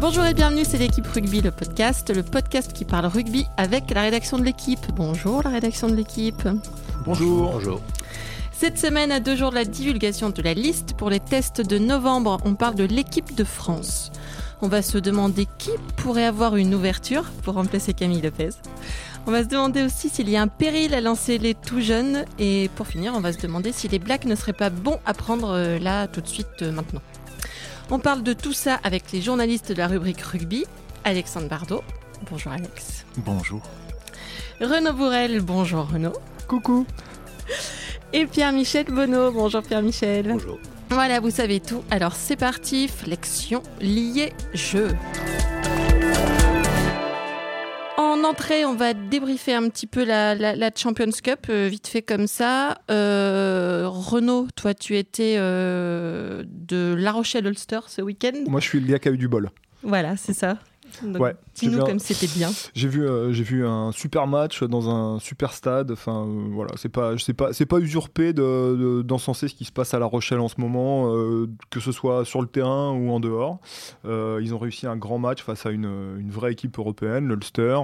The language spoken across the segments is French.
Bonjour et bienvenue, c'est l'équipe rugby, le podcast, le podcast qui parle rugby avec la rédaction de l'équipe. Bonjour la rédaction de l'équipe. Bonjour. Bonjour. Cette semaine, à deux jours de la divulgation de la liste pour les tests de novembre, on parle de l'équipe de France. On va se demander qui pourrait avoir une ouverture pour remplacer Camille Lopez. On va se demander aussi s'il y a un péril à lancer les tout jeunes. Et pour finir, on va se demander si les Blacks ne seraient pas bons à prendre euh, là tout de suite euh, maintenant. On parle de tout ça avec les journalistes de la rubrique rugby. Alexandre Bardot. Bonjour Alex. Bonjour. Renaud Bourrel. Bonjour Renaud. Coucou. Et Pierre-Michel Bonneau. Bonjour Pierre-Michel. Bonjour. Voilà, vous savez tout. Alors c'est parti, flexion liée jeu. En entrée, on va débriefer un petit peu la, Champions Cup, euh, vite fait comme ça. Euh, Renaud, toi, tu étais euh, de La Rochelle-Ulster ce week-end. Moi, je suis le gars qui a eu du bol. Voilà, c'est ça ouais, dis-nous comme c'était bien. J'ai vu, euh, j'ai vu un super match dans un super stade. Enfin, euh, voilà, c'est pas, c'est pas, c'est pas usurpé de, d'encenser ce qui se passe à La Rochelle en ce moment, euh, que ce soit sur le terrain ou en dehors. ils ont réussi un grand match face à une, une vraie équipe européenne, l'Ulster,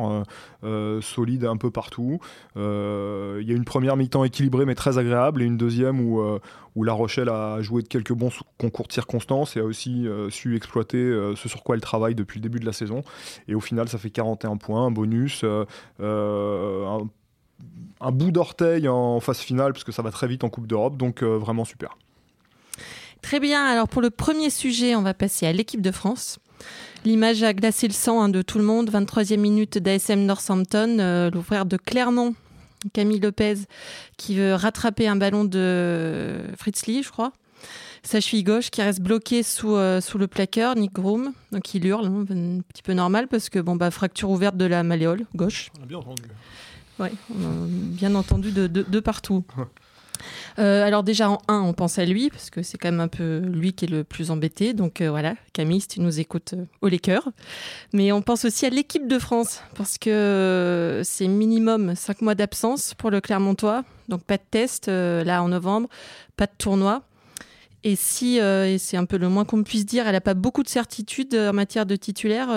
solide un peu partout. Il y a une première mi-temps équilibrée mais très agréable et une deuxième où où La Rochelle a joué de quelques bons concours de circonstances et a aussi euh, su exploiter euh, ce sur quoi elle travaille depuis le début de la saison. Et au final, ça fait 41 points, un bonus, euh, un, bout d'orteil en phase finale, parce que ça va très vite en Coupe d'Europe, donc vraiment super. Très bien, alors pour le premier sujet, on va passer à l'équipe de France. L'image a glacé le sang hein, de tout le monde. 23e minute d'ASM Northampton, l'ouvrière de Clermont Camille Lopez qui veut rattraper un ballon de Fritz Lee, je crois. Sa cheville gauche qui reste bloquée sous, euh, sous le placard, Nick Groom. Donc il hurle, hein, un petit peu normal parce que bon, bah, fracture ouverte de la malléole gauche. On a bien entendu. Oui, bien entendu de, de partout. Euh, alors déjà en 1, on pense à lui, parce que c'est quand même un peu lui qui est le plus embêté. Donc euh, voilà, Camille, si tu nous écoutes, euh, au les cœurs. Mais on pense aussi à l'équipe de France, parce que c'est minimum 5 mois d'absence pour le Clermontois. Donc pas de test là en novembre, pas de tournoi. Et si, et c'est un peu le moins qu'on puisse dire, elle n'a pas beaucoup de certitudes en matière de titulaire,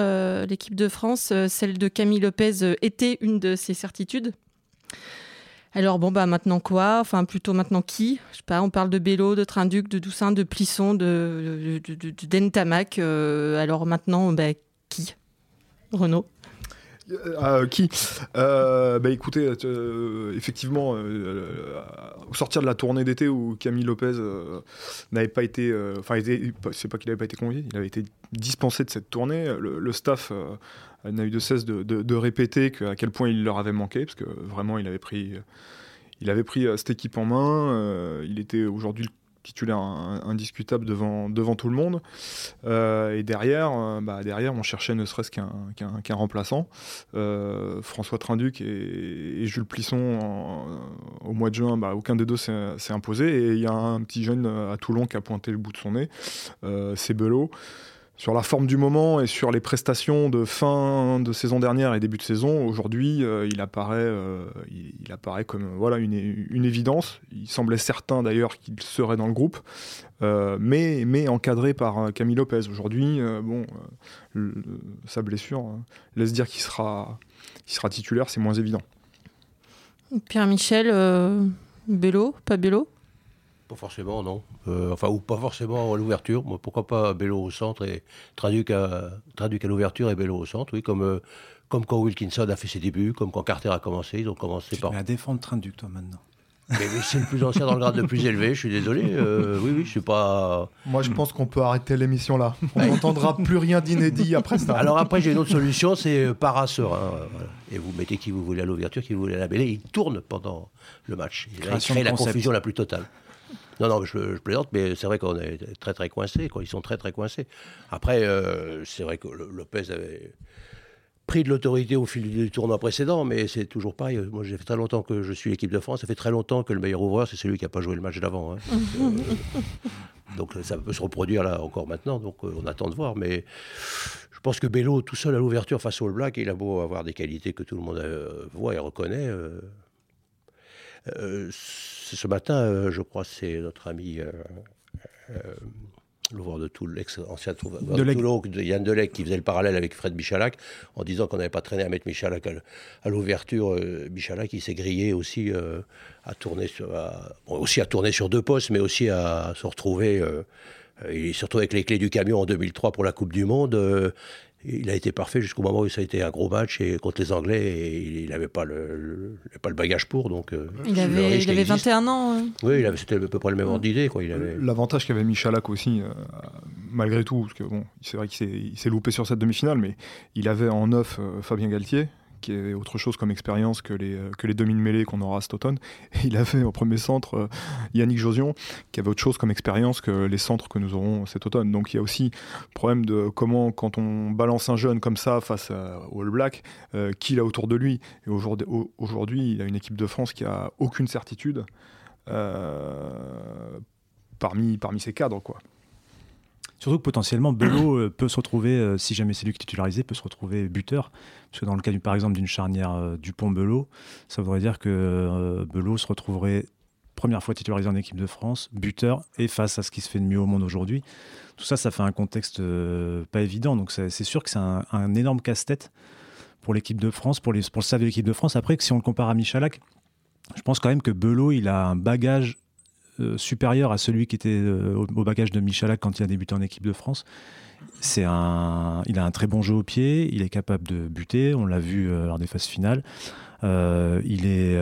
l'équipe de France, celle de Camille Lopez était une de ses certitudes. Alors bon bah maintenant quoi? Enfin plutôt maintenant qui? Je sais pas. On parle de Bello, de Trinduc, de Doussin, de Plisson, de, de, d'Entamac. Euh, alors maintenant bah, qui? Renault euh, euh, qui bah écoutez, effectivement, au sortir de la tournée d'été où Camille Lopez n'avait pas été, enfin, c'est pas qu'il n'avait pas été convié, il avait été dispensé de cette tournée. Le, staff n'a eu de cesse de, répéter à quel point il leur avait manqué, parce que vraiment, il avait pris, il avait pris euh, cette équipe en main. Euh, il était aujourd'hui le titulaire indiscutable devant, devant tout le monde. Euh, et derrière, bah, derrière, on cherchait ne serait-ce qu'un remplaçant. François Trinduc et, Jules Plisson, au mois de juin, bah, aucun des deux s'est imposé. Et il y a un petit jeune à Toulon qui a pointé le bout de son nez, c'est Belot sur la forme du moment et sur les prestations de fin de saison dernière et début de saison, aujourd'hui, euh, il, apparaît, euh, il, apparaît comme voilà, une, une, évidence. Il semblait certain d'ailleurs qu'il serait dans le groupe, euh, mais, mais encadré par Camille Lopez. Aujourd'hui, bon, sa blessure laisse dire qu'il sera, sera titulaire, c'est moins évident. Pierre-Michel, Bello, pas Bello? Pas forcément, non. Euh, enfin, ou pas forcément à l'ouverture. Pourquoi pas Bello au centre et Traduc à, à l'ouverture et Bello au centre, oui, comme, euh, comme quand Wilkinson a fait ses débuts, comme quand Carter a commencé. Ils ont commencé tu par. à défendre Traduc, toi, maintenant. Mais, c'est le plus ancien dans le grade le plus élevé, je suis désolé. Euh, oui, oui, je suis pas. Moi, je pense qu'on peut arrêter l'émission là. On n'entendra plus rien d'inédit après ça. Alors après, j'ai une autre solution, c'est Paraseur. Et vous mettez qui vous voulez à l'ouverture, qui vous voulez à la mêlée. Il tourne pendant le match. Il crée la confusion la plus totale. Non, non, je, plaisante, mais c'est vrai qu'on est très très coincés, quoi. Ils sont très très coincés. Après, euh, c'est vrai que Lopez avait pris de l'autorité au fil du tournoi précédent, mais c'est toujours pareil. Moi, j'ai fait très longtemps que je suis l'équipe de France. Ça fait très longtemps que le meilleur ouvreur, c'est celui qui n'a pas joué le match d'avant. Hein. donc, ça peut se reproduire là encore maintenant. Donc, euh, on attend de voir. Mais je pense que Bello, tout seul à l'ouverture face au Black, il a beau avoir des qualités que tout le monde euh, voit et reconnaît ce matin, euh, je crois, c'est notre ami euh, euh, l'ouvreur de Toulon, l'ex-ancien de Toulon, Yann Delec, qui faisait le parallèle avec Fred Michalak, en disant qu'on n'avait pas traîné à mettre Michalak à, l'ouverture. Euh, Michalak, il s'est grillé aussi euh, à tourner sur, aussi à tourner sur deux postes, mais aussi à se retrouver. Euh, il est surtout avec les clés du camion en 2003 pour la Coupe du Monde il a été parfait jusqu'au moment où ça a été un gros match et contre les Anglais et il n'avait pas le, pas le bagage pour. Donc, euh, il avait, il avait 21 ans. Hein. Oui, c'était à peu près le même ordre d'idée. L'avantage qu'avait Michalak aussi, euh, malgré tout, parce que bon, c'est vrai qu'il s'est loupé sur cette demi-finale, mais il avait en neuf euh, Fabien Galtier, qui est autre chose comme expérience que les, euh, que les demi-mêlées qu'on aura cet automne. Et il avait au premier centre euh, Yannick Josion, qui avait autre chose comme expérience que les centres que nous aurons cet automne. Donc il y a aussi le problème de comment, quand on balance un jeune comme ça face au All Black, euh, qui il a autour de lui. Et aujourd'hui, il a une équipe de France qui a aucune certitude parmi, parmi ses cadres. quoi. Surtout que potentiellement, Belot euh, peut se retrouver, euh, si jamais c'est lui qui est titularisé, peut se retrouver buteur. Parce que dans le cas, par exemple, d'une charnière euh, Dupont-Belot, ça voudrait dire que Belot se retrouverait première fois titularisé en équipe de France, buteur, et face à ce qui se fait de mieux au monde aujourd'hui. Tout ça, ça fait un contexte pas évident. Donc c'est sûr que c'est un, énorme casse-tête pour l'équipe de France, pour, pour le staff de l'équipe de France. Après, si on le compare à Michalak, je pense quand même que Belot, il a un bagage euh, supérieur à celui qui était euh, au, bagage de Michalak quand il a débuté en équipe de France. C'est un, il a un très bon jeu au pied, il est capable de buter, on l'a vu euh, lors des phases finales. il est,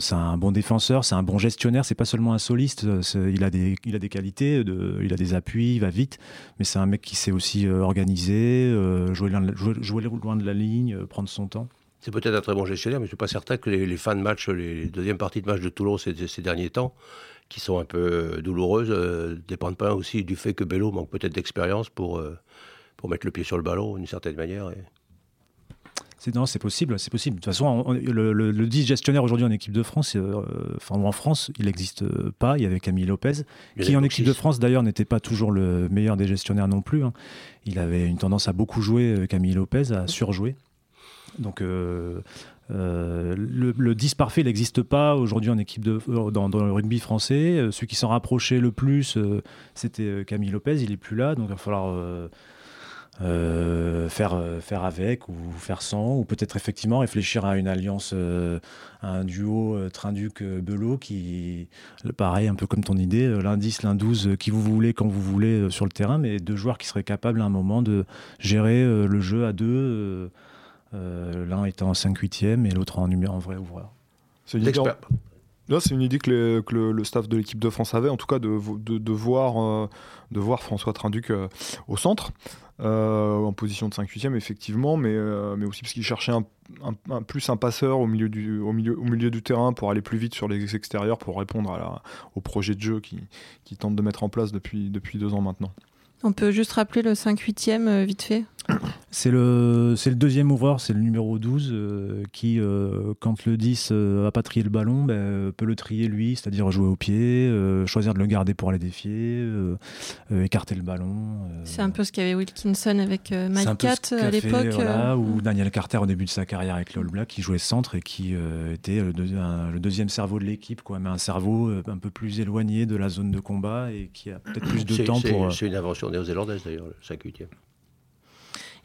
c'est un bon défenseur, c'est un bon gestionnaire. C'est pas seulement un soliste. Il a des, il a des qualités, il a des appuis, il va vite. Mais c'est un mec qui sait aussi organiser, jouer, jouer, loin de la ligne, prendre son temps. C'est peut-être un très bon gestionnaire, mais je suis pas certain que les, fans de match, les, deuxièmes parties de match de Toulon ces, ces derniers temps, qui sont un peu douloureuses ne euh, dépendent pas aussi du fait que Bello manque peut-être d'expérience pour, euh, pour mettre le pied sur le ballon d'une certaine manière. Et... C'est, non, c'est possible, c'est possible. De toute façon, le, le, 10 gestionnaire aujourd'hui en équipe de France, euh, enfin en France, il n'existe pas. Il y avait Camille Lopez, qui en équipe de France d'ailleurs n'était pas toujours le meilleur des gestionnaires non plus. Hein. Il avait une tendance à beaucoup jouer, Camille Lopez, à surjouer. Donc euh, le, 10 parfait, n'existe pas aujourd'hui en équipe euh, dans, le rugby français. Euh, celui qui s'en rapprochait le plus, c'était Camille Lopez. Il est plus là, donc il va falloir faire, faire avec ou faire sans, ou peut-être effectivement réfléchir à une alliance, à un duo Trinduc-Belot qui, pareil, un peu comme ton idée, l'indice, l'un-12, qui vous voulez, quand vous voulez sur le terrain, mais deux joueurs qui seraient capables à un moment de gérer le jeu à deux euh, l'un étant en 5-8e et l'autre en, en vrai ouvreur. C'est une, idée... c'est une idée que, le, staff de l'équipe de France avait, en tout cas de, de, voir, euh, de voir François Trinduc euh, au centre, en position de 5-8e, effectivement, mais, mais aussi parce qu'il cherchait un, plus un passeur au milieu, du, au, milieu, au milieu du terrain pour aller plus vite sur les extérieurs, pour répondre à au projet de jeu qu'il qui tente de mettre en place depuis, depuis deux ans maintenant. On peut juste rappeler le 5-8e vite fait c'est le, c'est le deuxième ouvreur, c'est le numéro 12, euh, qui, euh, quand le 10 euh, a pas trié le ballon, ben, peut le trier lui, c'est-à-dire jouer au pied, choisir de le garder pour aller défier, écarter le ballon. c'est un peu ce qu'avait Wilkinson avec Mike Cat à l'époque. ou Daniel Carter au début de sa carrière avec l'All Black, qui jouait centre et qui était le, le, deuxième cerveau de l'équipe, quoi, mais un cerveau un peu plus éloigné de la zone de combat et qui a peut-être plus de temps pour. C'est une invention néo-zélandaise d'ailleurs, le 5 8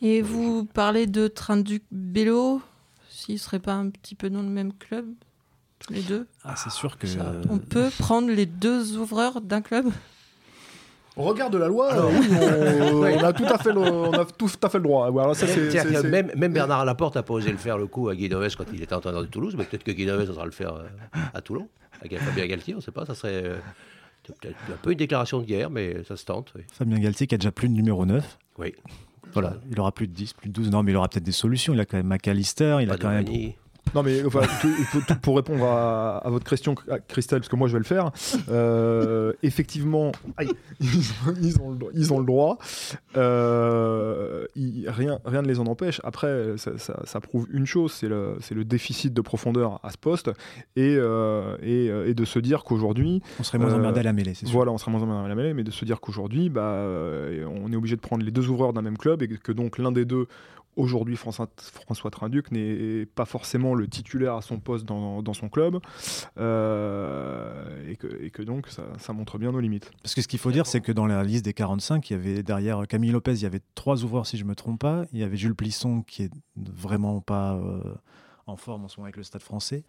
et vous parlez de Train-Duc Bello, s'il ne serait pas un petit peu dans le même club, tous les deux? Ah, c'est sûr que. On peut prendre les deux ouvreurs d'un club? On regarde la loi, oui, on, a tout à fait le, on a tout à fait le droit. même, même, Bernard Laporte n'a pas osé le faire le coup à Guidoves quand il était entraîneur de Toulouse, mais peut-être que Guidoves osera le faire euh, à Toulon, avec Fabien Galtier, on ne sait pas, ça serait euh, un peu une déclaration de guerre, mais ça se tente. Fabien Galtier qui a déjà plus de numéro 9. Oui. Voilà, il aura plus de 10, plus de 12. Non, mais il aura peut-être des solutions. Il a quand même McAllister, il a quand même. Non, mais pour répondre à, votre question, Christelle, parce que moi je vais le faire, euh, effectivement, ils, ont, le, droit. Euh, rien, rien ne les en empêche. Après, ça, prouve une chose, c'est le, le, déficit de profondeur à ce poste et, et, et de se dire qu'aujourd'hui... On serait moins emmerdé à la mêlée, c'est sûr. Voilà, on serait moins emmerdé à la mêlée, mais de se dire qu'aujourd'hui, bah, on est obligé de prendre les deux ouvreurs d'un même club et que donc l'un des deux Aujourd'hui, François Trinduc n'est pas forcément le titulaire à son poste dans, son club, euh, et, que, donc ça, montre bien nos limites. Parce que ce qu'il faut dire, c'est que dans la liste des 45, il y avait derrière Camille Lopez, il y avait trois ouvreurs si je ne me trompe pas. Il y avait Jules Plisson qui est vraiment pas euh, en forme en ce moment avec le Stade français.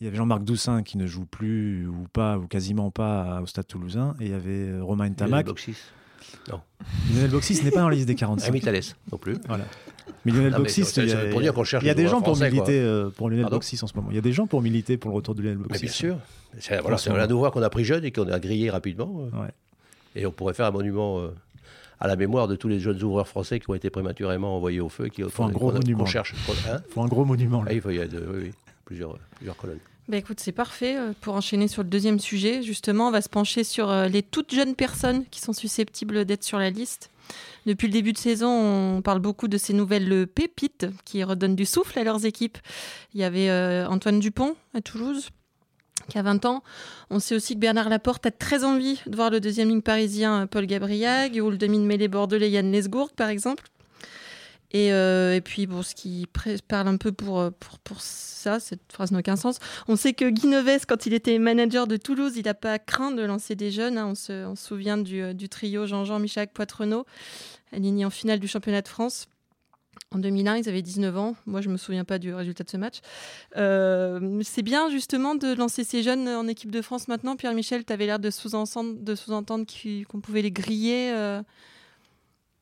Il y avait Jean-Marc Doussin qui ne joue plus ou pas ou quasiment pas au Stade toulousain. Et il y avait euh, Romain Tamac. Non. Lionel Boxis n'est pas dans la liste des 45. Rémi Thalès non plus. Voilà. Mais Lionel Boxis, il y a, il y a des gens pour militer euh, pour Lionel Boxis en ce moment. Il y a des gens pour militer pour le retour de Lionel Boxis. bien sûr. C'est voilà, un devoir qu'on a pris jeune et qu'on a grillé rapidement. Euh. Ouais. Et on pourrait faire un monument euh, à la mémoire de tous les jeunes ouvreurs français qui ont été prématurément envoyés au feu. Il faut un gros monument. cherche. Hein faut un gros monument. Ah, il faut y a plusieurs, plusieurs colonnes. Bah écoute, c'est parfait. Euh, pour enchaîner sur le deuxième sujet, justement, on va se pencher sur euh, les toutes jeunes personnes qui sont susceptibles d'être sur la liste. Depuis le début de saison, on parle beaucoup de ces nouvelles pépites qui redonnent du souffle à leurs équipes. Il y avait euh, Antoine Dupont à Toulouse, qui a 20 ans. On sait aussi que Bernard Laporte a très envie de voir le deuxième ligne parisien Paul Gabriag ou le demi de mêlée bordelais Yann Lesgourg, par exemple. Euh, et, puis, bon, ce qui parle un peu pour, euh, pour, pour ça, cette phrase n'a aucun sens. On sait que Guy Neves, quand il était manager de Toulouse, il n'a pas craint de lancer des jeunes. Hein. On, se, souvient du, euh, trio Jean-Jean, Michel, Poitrenaud, aligné en finale du championnat de France. En 2001, ils avaient 19 ans. Moi, je ne me souviens pas du résultat de ce match. c'est bien, justement, de lancer ces jeunes en équipe de France maintenant. Pierre-Michel, tu avais l'air de sous-entendre qu'on pouvait les griller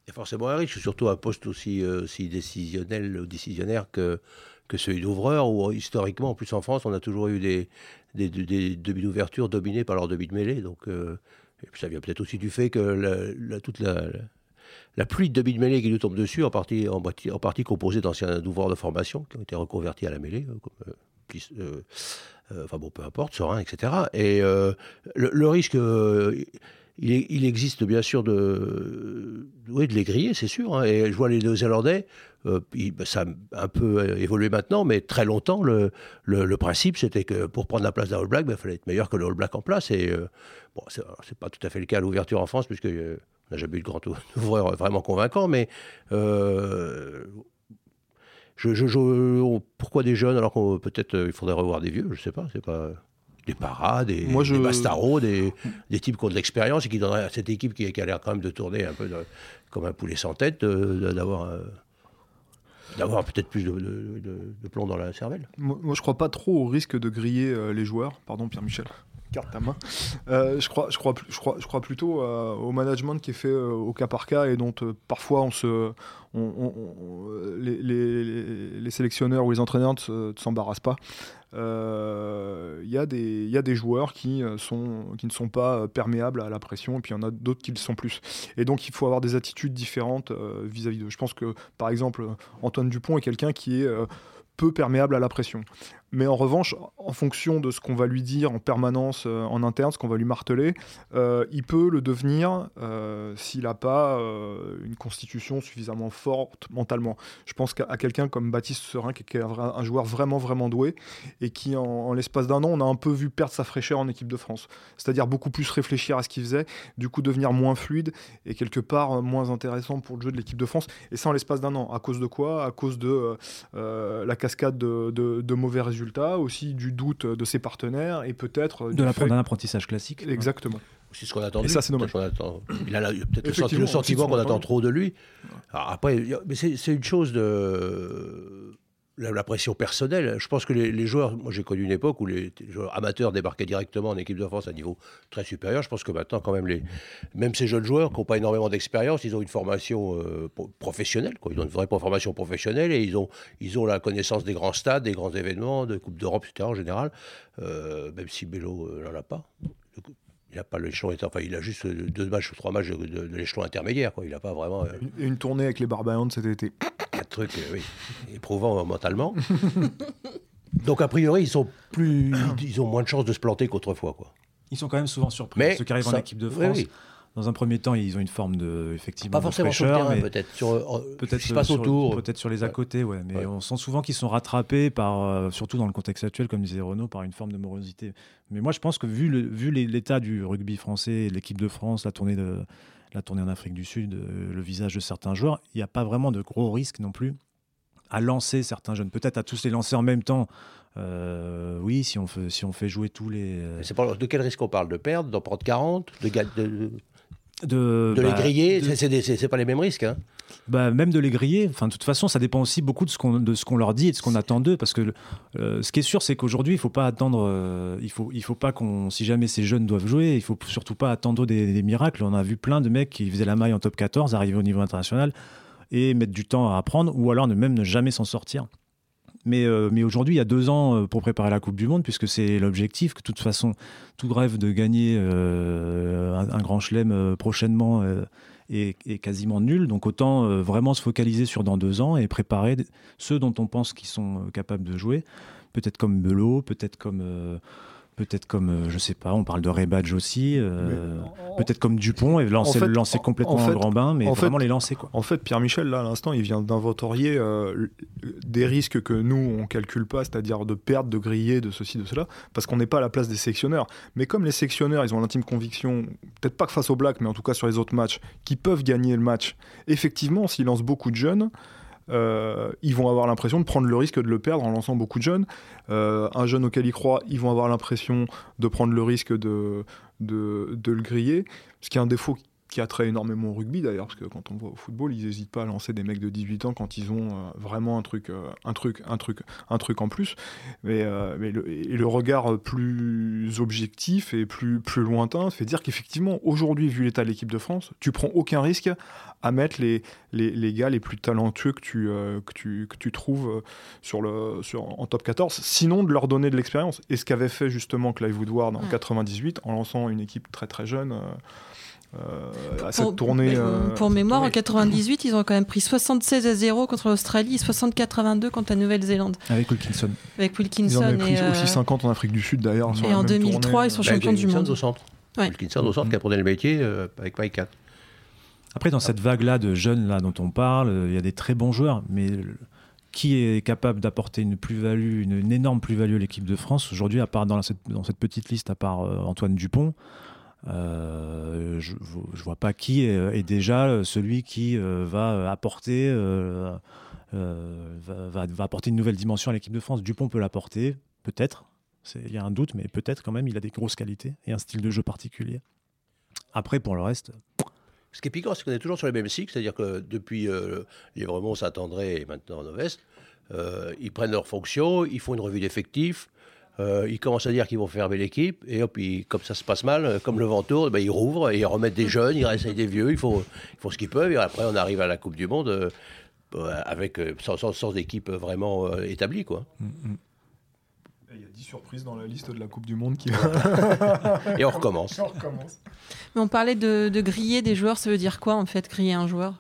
a forcément un risque, surtout un poste aussi, euh, décisionnel ou décisionnaire que, celui d'ouvreur, où historiquement, en plus en France, on a toujours eu des, des, demi d'ouverture dominés par leur demi de mêlée. Donc, euh, ça vient peut-être aussi du fait que la, toute la, pluie de demi de mêlée qui nous tombe dessus, en partie, composée d'anciens ouvreurs de formation qui ont été reconvertis à la mêlée, euh, enfin bon, peu importe, serein, etc. Et le, risque il, existe bien sûr de, oui, de les griller, c'est sûr. Hein. Et je vois les Néo-Zélandais, euh, bah, ça a un peu évolué maintenant, mais très longtemps, le, le, principe, c'était que pour prendre la place d'un All Black, bah, il fallait être meilleur que le All Black en place. Et euh, bon, c'est pas tout à fait le cas à l'ouverture en France, puisque euh, on n'a jamais eu de grand ouvreur vraiment convaincant, mais je, je, pourquoi des jeunes alors qu'on peut-être il faudrait revoir des vieux Je sais pas, c'est pas des parades, des, Moi, je... des Bastaro, des, des, types qui ont de l'expérience et qui donneraient à cette équipe qui, a l'air quand même de tourner un peu comme un poulet sans tête, d'avoir euh, d'avoir peut-être plus de, de, plomb dans la cervelle. Moi, je crois pas trop au risque de griller euh, les joueurs. Pardon, Pierre-Michel. Carte ta main. Euh, je, crois, je, crois, je, crois, je crois plutôt au management qui est fait au cas par cas et dont parfois on se, on, les, les, les, sélectionneurs ou les entraîneurs ne s'embarrassent pas. Il euh, y, y, a des joueurs qui, euh, qui ne sont pas euh, perméables à la pression, et puis il y en a d'autres qui le sont plus. Et donc il faut avoir des attitudes différentes vis-à-vis d'eux. Je pense que, par exemple, Antoine Dupont est quelqu'un qui est peu perméable à la pression. Mais en revanche, en fonction de ce qu'on va lui dire en permanence euh, en interne, ce qu'on va lui marteler, euh, il peut le devenir euh, s'il n'a pas une constitution suffisamment forte mentalement. Je pense qu'à quelqu'un comme Baptiste Serin, qui est un joueur vraiment, vraiment doué, et qui, en, l'espace d'un an, on a un peu vu perdre sa fraîcheur en équipe de France. C'est-à-dire beaucoup plus réfléchir à ce qu'il faisait, du coup devenir moins fluide et quelque part moins intéressant pour le jeu de l'équipe de France. Et ça en l'espace d'un an. À cause de quoi? À cause de la cascade de, de mauvais résultats aussi du doute de ses partenaires et peut-être. De d'un apprentissage classique. Exactement. C'est ce qu'on attend. Et ça, c'est dommage. Il a peut-être le, sentiment qu'on attend trop de lui. après, mais c'est une chose de la, pression personnelle. Je pense que les, joueurs, moi j'ai connu une époque où les, joueurs amateurs débarquaient directement en équipe de France à un niveau très supérieur. Je pense que maintenant, quand même, les, même ces jeunes joueurs qui n'ont pas énormément d'expérience, ils ont une formation euh, professionnelle. Ils ont une vraie formation professionnelle et ils ont, ils ont la connaissance des grands stades, des grands événements, de Coupe d'Europe, etc. en général, euh, même si Bello euh, n'en a pas. Il n'a pas l'échelon, enfin, il a juste deux matchs ou trois matchs de, l'échelon intermédiaire. Il n'a pas vraiment. Une, une, tournée avec les Barbarians cet été truc euh, oui, éprouvant mentalement. Donc, a priori, ils, sont plus, ils ont moins de chances de se planter qu'autrefois. Quoi. Ils sont quand même souvent surpris. Mais ceux qui arrivent en équipe de France. dans un premier temps, ils ont une forme de effectivement pas forcément sur le terrain, peut-être sur peut-être sur, passe autour, peut-être sur les à côté, ouais. Mais on sent souvent qu'ils sont rattrapés par, surtout dans le contexte actuel, comme disait Renaud, par une forme de morosité. Mais moi, je pense que vu vu l'état du rugby français, l'équipe de France, la tournée de la tournée en Afrique du Sud, le visage de certains joueurs, il n'y a pas vraiment de gros risques non plus à lancer certains jeunes. Peut-être à tous les lancer en même temps. Euh, oui, si on, fait, si on fait jouer tous les. Euh, c'est de quel risque on parle? De perdre, d'en prendre 40 De, de, de, de les bah, griller C'est pas les mêmes risques. Hein. Bah, même de les griller. Enfin, de toute façon, ça dépend aussi beaucoup de ce qu'on leur dit et de ce qu'on attend d'eux. Parce que euh, ce qui est sûr, c'est qu'aujourd'hui, il faut pas attendre. il faut il faut pas qu'on. Si jamais ces jeunes doivent jouer, il faut surtout pas attendre des, des, miracles. On a vu plein de mecs qui faisaient la maille en top 14, arriver au niveau international et mettre du temps à apprendre, ou alors ne même ne jamais s'en sortir. Mais, euh, mais aujourd'hui, il y a deux ans euh, pour préparer la Coupe du Monde, puisque c'est l'objectif, que de toute façon, tout rêve de gagner euh, un, grand chelem prochainement est, quasiment nul. Donc autant vraiment se focaliser sur dans deux ans et préparer ceux dont on pense qu'ils sont capables de jouer. Peut-être comme Belot, peut-être comme peut-être comme, je sais pas, on parle de Rebadge aussi, euh, peut-être comme Dupont, et lancer, lancer complètement en, grand bain, mais vraiment les lancer. Quoi. En fait, Pierre-Michel, là, à l'instant, il vient d'inventorier euh, des risques que nous, on calcule pas, c'est-à-dire de perdre, de griller, de ceci, de cela, parce qu'on n'est pas à la place des sectionneurs. Mais comme les sectionneurs, ils ont l'intime conviction, peut-être pas que face aux Blacks, mais en tout cas sur les autres matchs, qui peuvent gagner le match, effectivement, s'ils lancent beaucoup de jeunes, euh, ils vont avoir l'impression de prendre le risque de le perdre en lançant beaucoup de jeunes. Euh, un jeune auquel ils croient, ils vont avoir l'impression de prendre le risque de, de, le griller, ce qui est un défaut qui attrait énormément au rugby d'ailleurs, parce que quand on voit au football, ils n'hésitent pas à lancer des mecs de 18 ans quand ils ont euh, vraiment un truc, euh, un truc, un truc, un truc en plus. Mais, euh, mais le, et le regard plus objectif et plus, plus lointain fait dire qu'effectivement, aujourd'hui, vu l'état de l'équipe de France, tu prends aucun risque à mettre les, les, les gars les plus talentueux que tu, que tu, que tu trouves sur le, sur, en top 14, sinon de leur donner de l'expérience. Et ce qu'avait fait justement Clive Woodward en 98 en lançant une équipe très très jeune. Euh, à cette tournée. Euh, pour mémoire, en 98, ils ont quand même pris 76 à 0 contre l'Australie et 64 à 22 contre la Nouvelle-Zélande. Avec Wilkinson. Avec Wilkinson. Ils en avaient pris aussi 50 euh, en Afrique du Sud d'ailleurs. Et en 2003, ils sont bah, champions du monde. au centre. Wilkinson au centre qui a pris le métier avec Mike 4. Après, dans cette vague-là de jeunes là dont on parle, il y a des très bons joueurs, mais qui est capable d'apporter une plus-value, une, énorme plus-value à l'équipe de France aujourd'hui, à part dans cette, dans cette petite liste, à part Antoine Dupont euh, je ne vois pas qui est, déjà celui qui euh, va apporter, euh, va, va, apporter une nouvelle dimension à l'équipe de France. Dupont peut l'apporter, peut-être. Il y a un doute, mais peut-être quand même, il a des grosses qualités et un style de jeu particulier. Après, pour le reste. Ce qui est piquant, c'est qu'on est toujours sur les mêmes cycles, c'est-à-dire que depuis euh, vraiment s'attendrait et maintenant Novest, ils prennent leurs fonctions, ils font une revue d'effectifs, euh, ils commencent à dire qu'ils vont fermer l'équipe, et hop, comme ça se passe mal, euh, comme le vent tourne, ben, ils rouvrent, et ils remettent des jeunes, ils réessayent des vieux, ils font, ils font ce qu'ils peuvent, et après on arrive à la Coupe du Monde euh, avec, sans, sans, équipe vraiment établie. Quoi. Mm, mm. Il y a 10 surprises dans la liste de la Coupe du Monde qui Et on recommence. on recommence. Mais on parlait de, de griller des joueurs, ça veut dire quoi en fait, griller un joueur?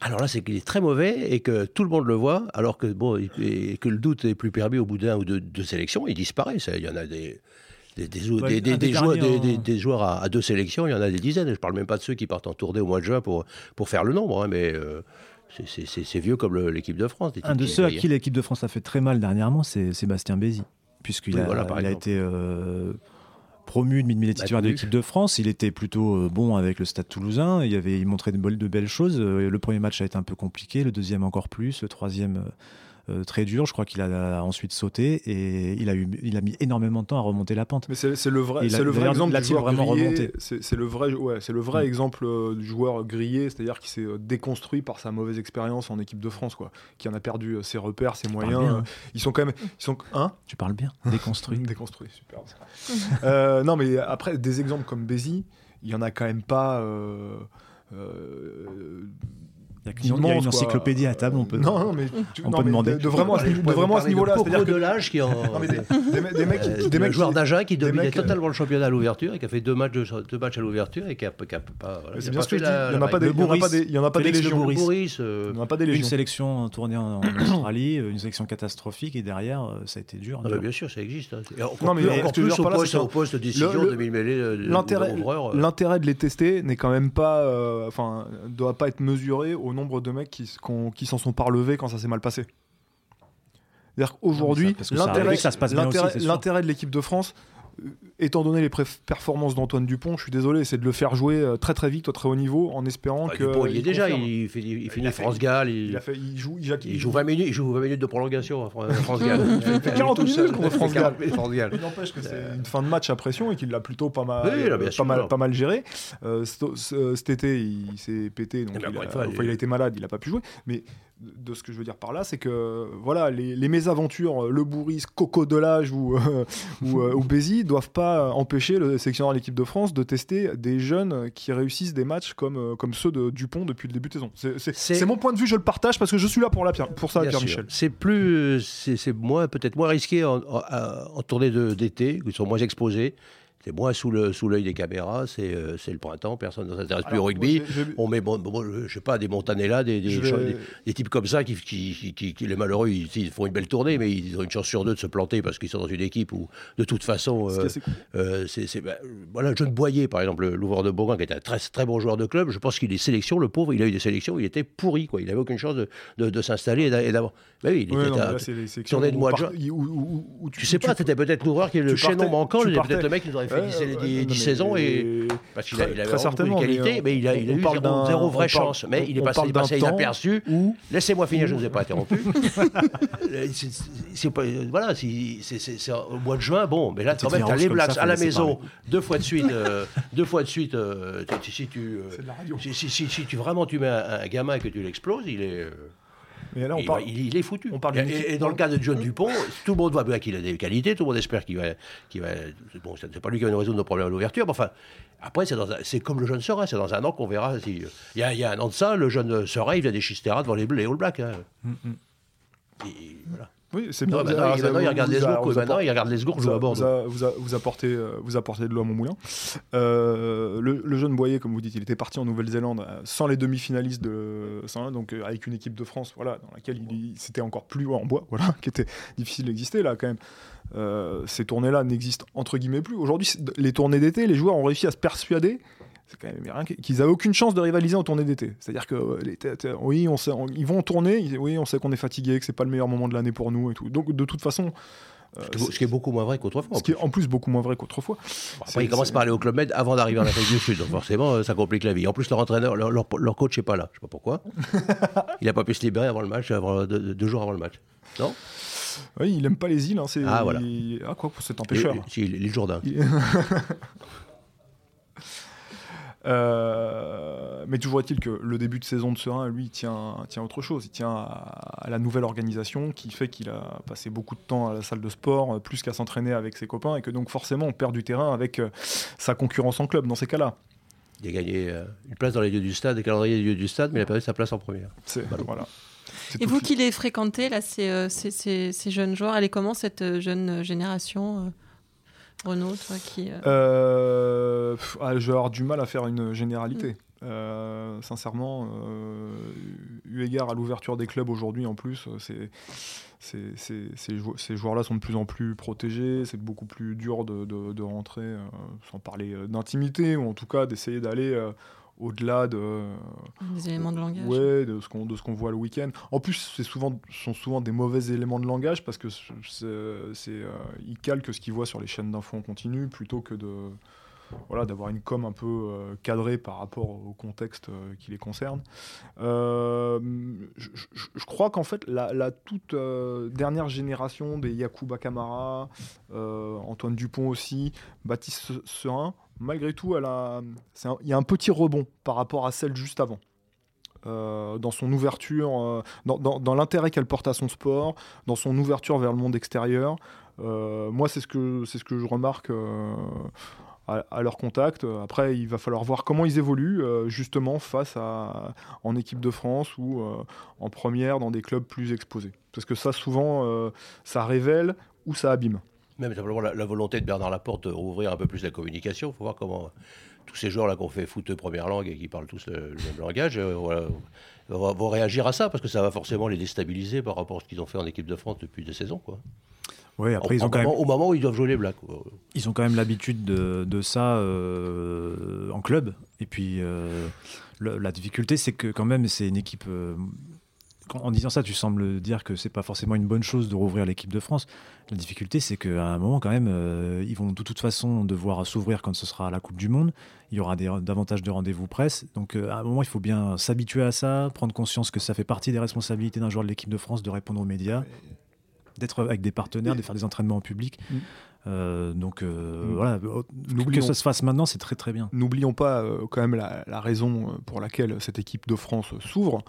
Alors là, c'est qu'il est très mauvais et que tout le monde le voit, alors que, bon, et que le doute est plus permis au bout d'un ou deux, de sélections, il disparaît. Il y en a des, des, des, joueurs, des, joueurs à, deux sélections, il y en a des dizaines. Je ne parle même pas de ceux qui partent en tournée au mois de juin pour, pour faire le nombre, hein, mais euh, c'est vieux comme l'équipe de France. Un de ceux à qui l'équipe de France a fait très mal dernièrement, c'est Sébastien Bézi, puisqu'il a, a été euh, promu demi de titulaire de l'équipe de France. Il était plutôt euh, bon avec le Stade Toulousain. Il avait il montrait de, de belles choses. Euh, le premier match a été un peu compliqué, le deuxième encore plus, le troisième euh, euh, très dur. Je crois qu'il a ensuite sauté et il a, eu, il a mis énormément de temps à remonter la pente. Mais c'est le vrai, c'est le vrai exemple du joueur vraiment grillé. C'est le vrai, ouais, c'est le vrai exemple euh, du joueur grillé, c'est-à-dire qui s'est euh, déconstruit par sa mauvaise expérience en équipe de France, quoi, qui en a perdu ses repères, ses moyens. Hein. Ils sont quand même, ils sont, hein? Tu parles bien. Déconstruit. déconstruit, super. non, mais après des exemples comme Bézi, il y en a quand même pas Il y a une encyclopédie à table, on peut, non, non, mais on peut demander. De, vraiment, à ce, niveau-là. C'est-à-dire que de l'âge qui en. des, mecs, euh, des mecs, joueurs d'Agen qui dominait totalement le championnat à l'ouverture et qui a fait deux matchs, deux matchs à l'ouverture et qui a, qui a pas. c'est bien sûr il n'y en a pas des, il y en a pas des légions. Il n'y en a pas des légions. Une sélection tournée en Australie, une sélection catastrophique et derrière, euh, ça a été dur. Ah, bien sûr, ça existe. Hein. Non, mais encore plus au poste de décision de mêlée. L'intérêt de les tester n'est quand même pas, euh, enfin, doit pas être mesuré au nombre de mecs qui qui s'en sont pas relevés quand ça s'est mal passé. C'est-à-dire qu'aujourd'hui, l'intérêt de l'équipe de France, euh, étant donné les performances d'Antoine Dupont, je suis désolé, c'est de le faire jouer euh, très très vite au très haut niveau en espérant que. Dupont, il, est déjà, il, fait, il, finit France-Gall. Il, il, joue, il, joue 20 minutes, il joue 20 minutes de prolongation à France-Gall. il fait 40 minutes contre France-Gall. Il n'empêche que c'est une fin de match à pression et qu'il l'a plutôt pas mal, pas, mal, pas mal géré. Euh, cet été, il s'est pété, donc il a été malade, il n'a pas pu jouer. Mais de ce que je veux dire par là, c'est que voilà, les, mésaventures, le Bourris, Coco Delage ou, ou, ou Bézi doivent pas empêcher le sélectionneur de l'équipe de France de tester des jeunes qui réussissent des matchs comme, euh, comme ceux de Dupont depuis le début de saison. C'est mon point de vue, je le partage parce que je suis là pour, la, pour ça, Pierre-Michel. C'est plus, c'est moins peut-être moins risqué en, en, en tournée d'été, ils sont moins exposés. C'est moins sous l'œil sous des caméras, c'est euh, le printemps, personne ne s'intéresse plus au rugby. On met, bon, je sais pas, des Montanella, des, des, des, types comme ça qui, qui, qui, qui les malheureux, ils, font une belle tournée, mais ils ont une chance sur deux de se planter parce qu'ils sont dans une équipe où, de toute façon, euh, euh, c'est bah, voilà, John Boyer, par exemple, l'ouvreur de Bourgoin, qui était un très, très bon joueur de club, je pense qu'il est sélection, le pauvre, il a eu des sélections, il était pourri, quoi. Il n'avait aucune chance de, de, de s'installer et d'avoir. Bah oui, il était à tournée de mois de juin. Tu sais pas, c'était peut-être l'ouvreur qui est le chaînon manquant, peut-être le mec qui aurait fait 10 saisons et parce qu'il avait beaucoup de qualité, mais il a eu zéro vraie chance. Mais il est passé inaperçu. Laissez-moi finir, je ne vous ai pas interrompu. Voilà, c'est au mois de juin, bon, mais là quand même, tu as les Blacks à la maison deux fois de suite, euh, deux fois de suite. Euh, si tu si tu vraiment tu mets un gamin et que tu l'exploses, il est mais là, on parle... il, est foutu. On parle et, dans le cas de John Dupont, tout le monde voit bien qu'il a des qualités, tout le monde espère qu'il va. Qu va bon, c'est pas lui qui va nous résoudre nos problèmes à l'ouverture, mais enfin, après, c'est comme le jeune Sera, c'est dans un an qu'on verra. Si, il, y a, il y a un an de ça, le jeune Sera, il vient des Chistera devant les, les All Blacks. Hein. Mm, mm. Et voilà. Oui, c'est bien. Maintenant, il, regarde les gourds, maintenant, il regarde les gourds, à bord. Vous, vous, apportez, euh, vous apportez de l'eau à mon moulin. Euh, le, jeune Boyer, comme vous dites, il était parti en Nouvelle-Zélande euh, sans les demi-finalistes de donc avec une équipe de France, voilà, dans laquelle il, c'était encore plus en bois, voilà, qui était difficile d'exister là quand même. ces tournées-là n'existent entre guillemets plus. Aujourd'hui, les tournées d'été, les joueurs ont réussi à se persuader c'est quand même rien qu'ils n'avaient aucune chance de rivaliser en tournée d'été. C'est-à-dire que euh, oui, on sait, ils vont tourner, oui, on sait qu'on est fatigué, que c'est pas le meilleur moment de l'année pour nous et tout. Donc de toute façon. Euh, ce, qui est, beaucoup moins vrai qu'autrefois. Ce qui est en plus beaucoup moins vrai qu'autrefois. après, ils commencent par aller au Club Med avant d'arriver en Afrique du Sud. Donc forcément, euh, ça complique la vie. En plus, leur entraîneur, leur, coach n'est pas là. Je sais pas pourquoi. il n'a pas pu se libérer avant le match, avant, deux, jours avant le match. Non? Oui, il aime pas les îles. Hein, ah voilà. Ah quoi, c'est empêcheur. Les, Jourdains. Euh, mais toujours est-il que le début de saison de Serein, lui, tient, tient autre chose. Il tient à, la nouvelle organisation qui fait qu'il a passé beaucoup de temps à la salle de sport, euh, plus qu'à s'entraîner avec ses copains, et que donc forcément on perd du terrain avec euh, sa concurrence en club dans ces cas-là. Il a gagné une place dans les lieux du stade, des calendriers des lieux du stade, mais il a perdu sa place en première. Voilà. Et vous qui les fréquentez, là, ces, ces, ces, jeunes joueurs, elle est comment cette jeune génération Renaud, toi qui. Euh... euh ah, je vais avoir du mal à faire une généralité. Mm. Euh, sincèrement, eu égard à l'ouverture des clubs aujourd'hui, en plus, c'est, ces joueurs-là sont de plus en plus protégés. C'est beaucoup plus dur de, de, de rentrer, sans parler d'intimité, ou en tout cas d'essayer d'aller au-delà de des éléments de langage. Ouais, de ce qu'on de ce qu'on voit le week-end. En plus, c'est souvent sont souvent des mauvais éléments de langage parce que c'est euh, ils calquent ce qu'ils voient sur les chaînes d'infos en continu plutôt que de voilà d'avoir une com un peu euh, cadrée par rapport au contexte euh, qui les concerne. je, crois qu'en fait la, la toute dernière génération des Yakuba Kamara, Antoine Dupont aussi, Baptiste Serin malgré tout, il y a un petit rebond par rapport à celle juste avant. Euh, dans son ouverture, euh, dans, l'intérêt qu'elle porte à son sport, dans son ouverture vers le monde extérieur. Euh, moi, c'est ce, que, je remarque à, leur contact. Après, il va falloir voir comment ils évoluent justement face à en équipe de France ou en première dans des clubs plus exposés. Parce que ça, souvent, ça révèle ou ça abîme. Même simplement la, volonté de Bernard Laporte de rouvrir un peu plus la communication. Il faut voir comment tous ces joueurs-là qu'on fait foot première langue et qui parlent tous le, même langage vont, réagir à ça parce que ça va forcément les déstabiliser par rapport à ce qu'ils ont fait en équipe de France depuis des saisons. Quoi. Oui, après, ils ont quand même... Au moment où ils doivent jouer les Blacks. Ils ont quand même l'habitude de, ça euh, en club. Et puis, euh, la difficulté, c'est que quand même, c'est une équipe. Euh, en disant ça, tu sembles dire que c'est pas forcément une bonne chose de rouvrir l'équipe de France. La difficulté, c'est qu'à un moment, quand même, ils vont de toute façon devoir s'ouvrir quand ce sera la Coupe du Monde. Il y aura davantage de rendez-vous presse. Donc, à un moment, il faut bien s'habituer à ça, prendre conscience que ça fait partie des responsabilités d'un joueur de l'équipe de France de répondre aux médias d'être avec des partenaires, de faire des entraînements en public. Mm. Euh, donc euh, mm. voilà, que ça se fasse maintenant, c'est très très bien. N'oublions pas euh, quand même la, raison pour laquelle cette équipe de France s'ouvre.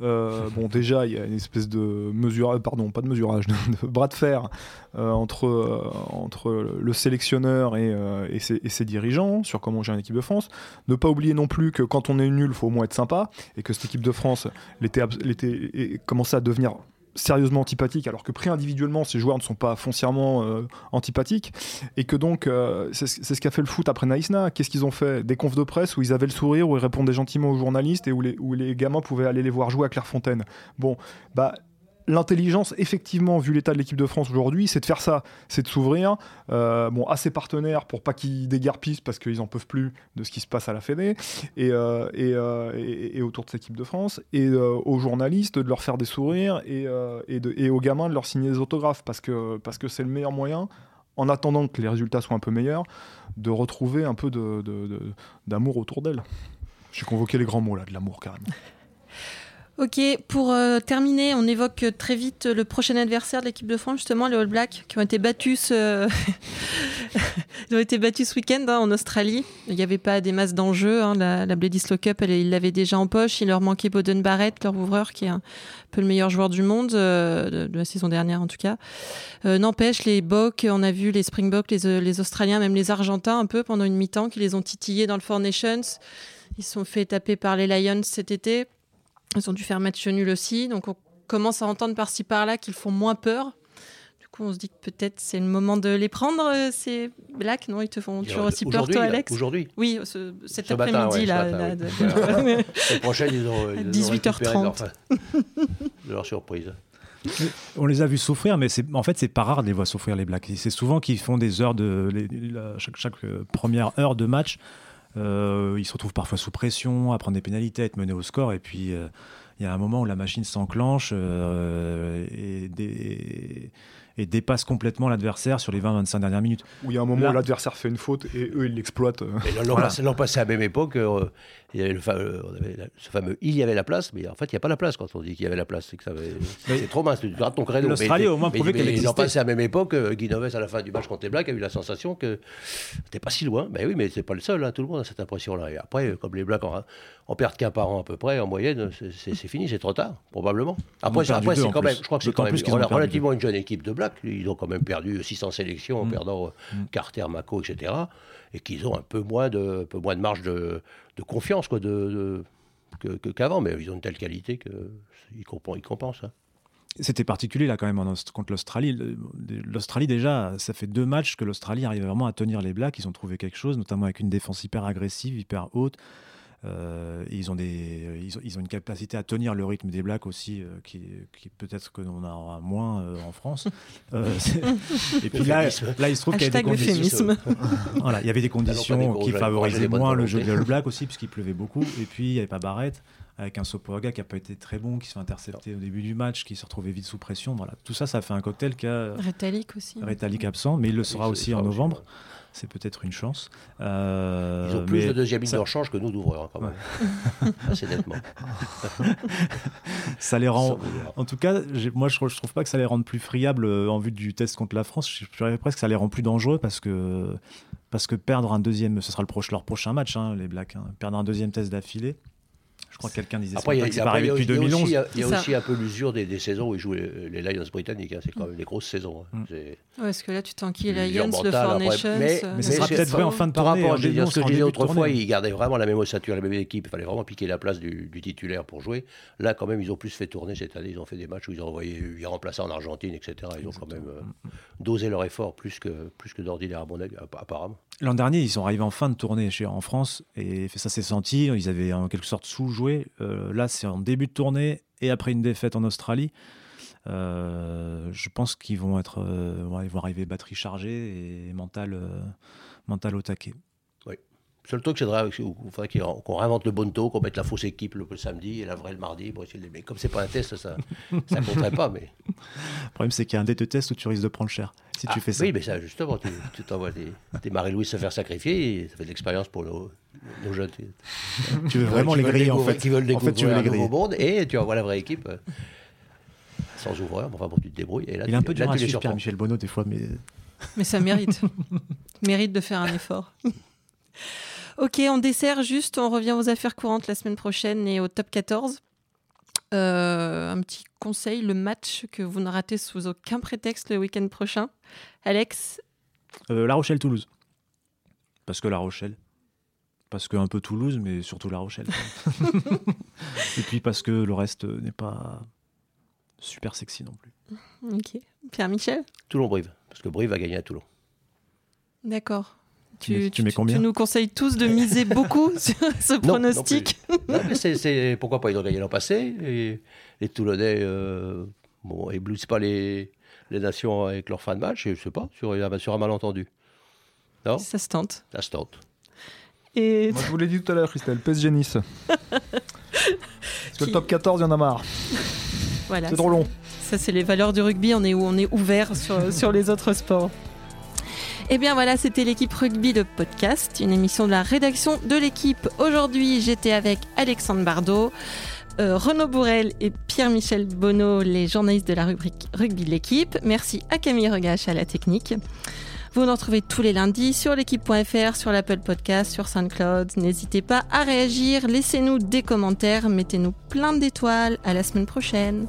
Bon, déjà, il y a une espèce de mesure, pardon, pas de mesurage, de, bras de fer entre, entre le sélectionneur et, et, ses, dirigeants sur comment gérer une équipe de France. Ne pas oublier non plus que quand on est nul, il faut au moins être sympa et que cette équipe de France l'était, commençait à devenir sérieusement antipathiques, alors que pris individuellement, ces joueurs ne sont pas foncièrement euh, antipathiques, et que donc euh, c'est ce qu'a fait le foot après Naïsna. Qu'est-ce qu'ils ont fait? Des confs de presse où ils avaient le sourire, où ils répondaient gentiment aux journalistes et où les, où les gamins pouvaient aller les voir jouer à Clairefontaine. Bon, bah l'intelligence, effectivement, vu l'état de l'équipe de France aujourd'hui, c'est de faire ça, c'est de s'ouvrir euh, bon, à ses partenaires pour pas qu'ils dégarpissent parce qu'ils en peuvent plus de ce qui se passe à la Fédé et, euh, euh, autour de cette équipe de France, et aux journalistes de leur faire des sourires et, aux gamins de leur signer des autographes parce que parce que c'est le meilleur moyen en attendant que les résultats soient un peu meilleurs, de retrouver un peu d'amour autour d'elle. J'ai convoqué les grands mots là, de l'amour carrément. Ok, pour euh, terminer, on évoque très vite le prochain adversaire de l'équipe de France, justement les All Blacks, qui ont été battus, ce... ont été battus ce week-end hein, en Australie. Il n'y avait pas des masses d'enjeux. Hein. La, la Bledisloe Cup, elle, ils l'avaient déjà en poche. Il leur manquait Boden Barrett, leur ouvreur, qui est un peu le meilleur joueur du monde, euh, de, la saison dernière en tout cas. Euh, n'empêche, les Boks, on a vu les Springboks, les, les Australiens, même les Argentins, un peu pendant une mi-temps, qui les ont titillés dans le Four Nations. Ils sont fait taper par les Lions cet été. Ils ont dû faire match nul aussi. Donc on commence à entendre par-ci par-là qu'ils font moins peur. Du coup, on se dit que peut-être c'est le moment de les prendre, euh, ces Blacks. Non, ils te font toujours aussi peur, toi, Alex Aujourd'hui Oui, cet après-midi. là, La prochaine, ils ont. 18h30. de leur surprise. On les a vus souffrir, mais en fait, c'est pas rare de les voir souffrir, les Blacks. C'est souvent qu'ils font des heures de. chaque, chaque, euh, première heure de match, euh, ils se retrouvent parfois sous pression, à prendre des pénalités, à être menés au score. Et puis, euh, il y a un moment où la machine s'enclenche euh, et, et dépasse complètement l'adversaire sur les 20-25 dernières minutes. Où il y a un moment où l'adversaire fait une faute et eux, ils l'exploitent. L'an passé, à la même époque, euh, il y avait, le fameux, on avait ce fameux il y avait la place, mais en fait, il n'y a pas la place quand on dit qu'il y avait la place. C'est que ça c'est trop mince, tu grattes ton créneau. L'Australie, au moins, prouvé qu'elle existait. L'an passé, à la même époque, euh, Guy Noves, à la fin du match contre les Blacks, a eu la sensation que t'es pas si loin. Ben oui, mais c'est pas le seul, hein. tout le monde a cette impression-là. Et après, comme les Blacks en, en perdent qu'un par an à peu près, en moyenne, c'est fini, c'est trop tard, probablement. Après, après c'est quand même, je crois que c'est quand même relativement une jeune équipe de Blacks. Ils ont quand même perdu 600 sélections en mm. perdant euh, mm. Carter, Mako, etc. Et qu'ils ont un peu moins de, peu moins de marge de, confiance quoi, de, qu'avant. mais ils ont une telle qualité qu'ils compensent. Hein. C'était particulier là quand même contre l'Australie. L'Australie déjà, ça fait deux matchs que l'Australie arrive vraiment à tenir les Blacks. Ils ont trouvé quelque chose, notamment avec une défense hyper agressive, hyper haute. Euh, ils, ont des, ils ont, une capacité à tenir le rythme des Blacks aussi, euh, qui, qui peut-être que l'on aura moins euh, en France. et puis là, là, il se trouve qu'il y avait des conditions. voilà, il y avait des conditions qui favorisaient moins le jeu des Blacks aussi, puisqu'il pleuvait beaucoup. Et puis il n'y avait pas Barrett avec un Sopoaga qui n'a pas été très bon, qui se fait intercepter au début du match, qui se retrouvait vite sous pression. Voilà, tout ça, ça fait un cocktail qui a. Rétalique aussi. Rétalique absent, mais il le sera aussi en novembre c'est peut-être une chance. Euh, Ils ont plus de deuxième ligne ça... de rechange que nous d'ouvreurs, hein, quand même. Assez nettement. ça les rend. En tout cas, moi, je, je trouve pas que ça les rende plus friables euh, en vue du test contre la France. Je dirais presque que ça les rend plus dangereux parce que, parce que perdre un deuxième, ce sera le proche, leur prochain match, hein, les Blacks, hein. perdre un deuxième test d'affilée Je crois que quelqu'un disait Après, il y a, c'est pas arrivé depuis 2011. Il y a2011. aussi, il y a aussi un peu l'usure des, des saisons où ils jouent les, les Lions britanniques. hein. C'est quand même des grosses saisons. hein. Mm. Ouais, parce que là, tu t'enquilles L'usure Lions, le Four. Nations. Mais- euh, Mais ce Mais sera c'est- peut-être vrai en fin de Par rapport hein, à ce que je disais autrefois, ils gardaient vraiment la même ossature, la même équipe. Il fallait vraiment piquer la place du, du titulaire pour jouer. Là, quand même, ils ont plus fait tourner cette année. Ils ont fait des matchs où ils ont envoyé ils remplaçaient en Argentine, etc. Ils ont quand même euh, dosé leur effort plus que, plus que d'ordinaire, à mon avis, app- apparemment. L'an dernier, ils sont arrivés en fin de tournée en France et ça s'est senti. Ils avaient en quelque sorte sous-joué. Euh, là, c'est en début de tournée et après une défaite en Australie. Euh, je pense qu'ils vont être, euh, vont arriver batterie chargée et mental au taquet. Le seul truc, c'est qu'ils- qu'on réinvente le bonto, qu'on mette la fausse équipe le, le samedi et la vraie le mardi pour essayer de les. Mais comme c'est pas un test, ça ça compterait pas. Mais... Le problème, c'est qu'il y a un dé de test où tu risques de prendre cher si tu Ah, fais ça. Oui, mais ça, justement, tu t'envoies des, des Marie-Louis se faire sacrifier, et ça fait de l'expérience pour nos, nos jeunes. Tu veux vraiment les griller en fait. Qui veulent En découvrir fait, tu veux les nouveau monde et tu envoies la vraie équipe euh, sans ouvreur. Enfin, bon, tu te débrouilles. Et là, Il est un tu- peu dur à suivre. Pierre-Michel Bonneau, des fois, mais Mais ça mérite. mérite de faire un effort. ok, on dessert juste, on revient aux affaires courantes la semaine prochaine et au top 14. Euh, un petit conseil, le match que vous ne ratez sous aucun prétexte le week-end prochain. Alex, Euh, La Rochelle-Toulouse. Parce que La Rochelle. Parce que un peu Toulouse, mais surtout La Rochelle. Et puis parce que le reste n'est pas super sexy non plus. ok. Pierre-Michel Toulon-Brive. Parce que Brive a gagné à Toulon. D'accord. Tu mets- tu mets combien Tu nous conseilles tous de miser beaucoup sur ce non pronostic. Non, mais c'est- c'est- pourquoi pas Ils ont gagné l'an passé. Et les Toulonnais euh, bon, éblouissent pas les, les nations avec leur fin de match. Et je sais pas, sur, sur un malentendu. Non? Ça se tente. Ça se tente. Et Moi, je vous l'ai dit tout à l'heure, Christelle, PSG Nice. Parce que Qui- le top 14, il y en a marre. voilà. C'est trop long. Ça, c'est les valeurs du rugby. On est où On est ouvert sur, sur les autres sports. Eh bien voilà, c'était l'équipe rugby, le podcast, une émission de la rédaction de l'équipe. Aujourd'hui, j'étais avec Alexandre Bardot, euh, Renaud Bourrel et Pierre-Michel Bonneau, les journalistes de la rubrique Rugby de l'équipe. Merci à Camille Regache à la technique. Vous nous retrouvez tous les lundis sur l'équipe.fr, sur l'Apple Podcast, sur SoundCloud. N'hésitez pas à réagir, laissez-nous des commentaires, mettez-nous plein d'étoiles. À la semaine prochaine.